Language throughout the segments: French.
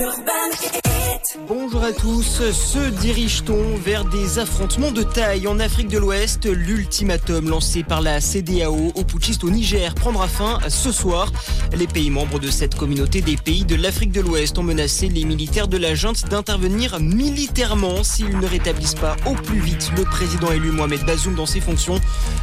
Urbain Bonjour à tous, se dirige-t-on vers des affrontements de taille en Afrique de l'Ouest? L'ultimatum lancé par la CDAO aux putschistes au Niger prendra fin ce soir. Les pays membres de cette communauté des pays de l'Afrique de l'Ouest ont menacé les militaires de la junte d'intervenir militairement s'ils ne rétablissent pas au plus vite le président élu Mohamed Bazoum dans ses fonctions.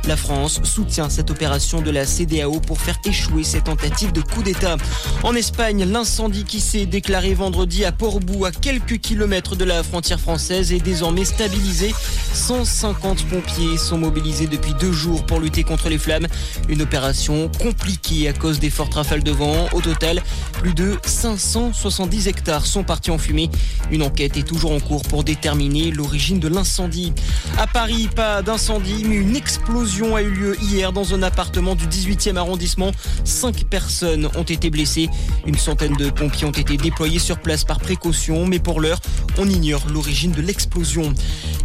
La France soutient cette opération de la CDAO pour faire échouer cette tentative de coup d'État. En Espagne, l'incendie qui s'est déclaré vendredi à Portbou, quelques kilomètres de la frontière française, est désormais stabilisé. 150 pompiers sont mobilisés depuis deux jours pour lutter contre les flammes. Une opération compliquée à cause des fortes rafales de vent. Au total, plus de 570 hectares sont partis en fumée. Une enquête est toujours en cours pour déterminer l'origine de l'incendie. À Paris, pas d'incendie, mais une explosion a eu lieu hier dans un appartement du 18e arrondissement. Cinq personnes ont été blessées. Une centaine de pompiers ont été déployés sur place par précaution, mais pour l'heure, on ignore l'origine de l'explosion.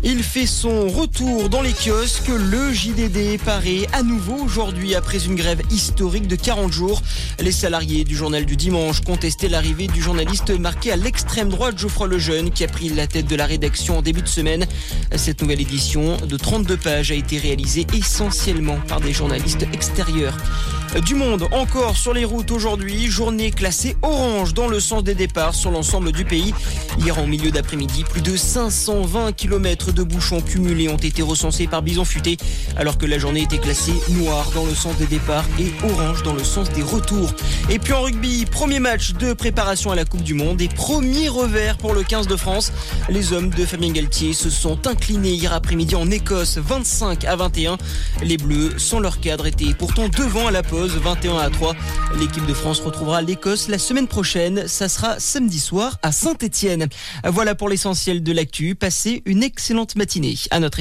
Il fait son retour dans les kiosques. Le JDD paraît à nouveau aujourd'hui après une grève historique de 40 jours. Les salariés du journal du dimanche contestaient l'arrivée du journaliste marqué à l'extrême droite Geoffroy Lejeune qui a pris la tête de la rédaction en début de semaine. Cette nouvelle édition de 32 pages a été réalisée essentiellement par des journalistes extérieurs. Du monde encore sur les routes aujourd'hui, journée classée orange dans le sens des départs sur l'ensemble du pays. Hier en milieu d'après-midi, plus de 520 km de bouchons cumulés ont été recensés par Bison Futé, alors que la journée était classée noire dans le sens des départs et orange dans le sens des retours. Et puis en rugby, premier match de préparation à la Coupe du Monde et premier revers pour le 15 de France. Les hommes de Fabien Galtier se sont inclinés hier après-midi en Écosse 25 à 21. Les Bleus, sans leur cadre, étaient pourtant devant à la pause 21 à 3. L'équipe de France retrouvera l'Écosse la semaine prochaine. Ça sera samedi soir à Saint-Etienne. Voilà pour l'essentiel de l'actu. Passez une excellente matinée. À notre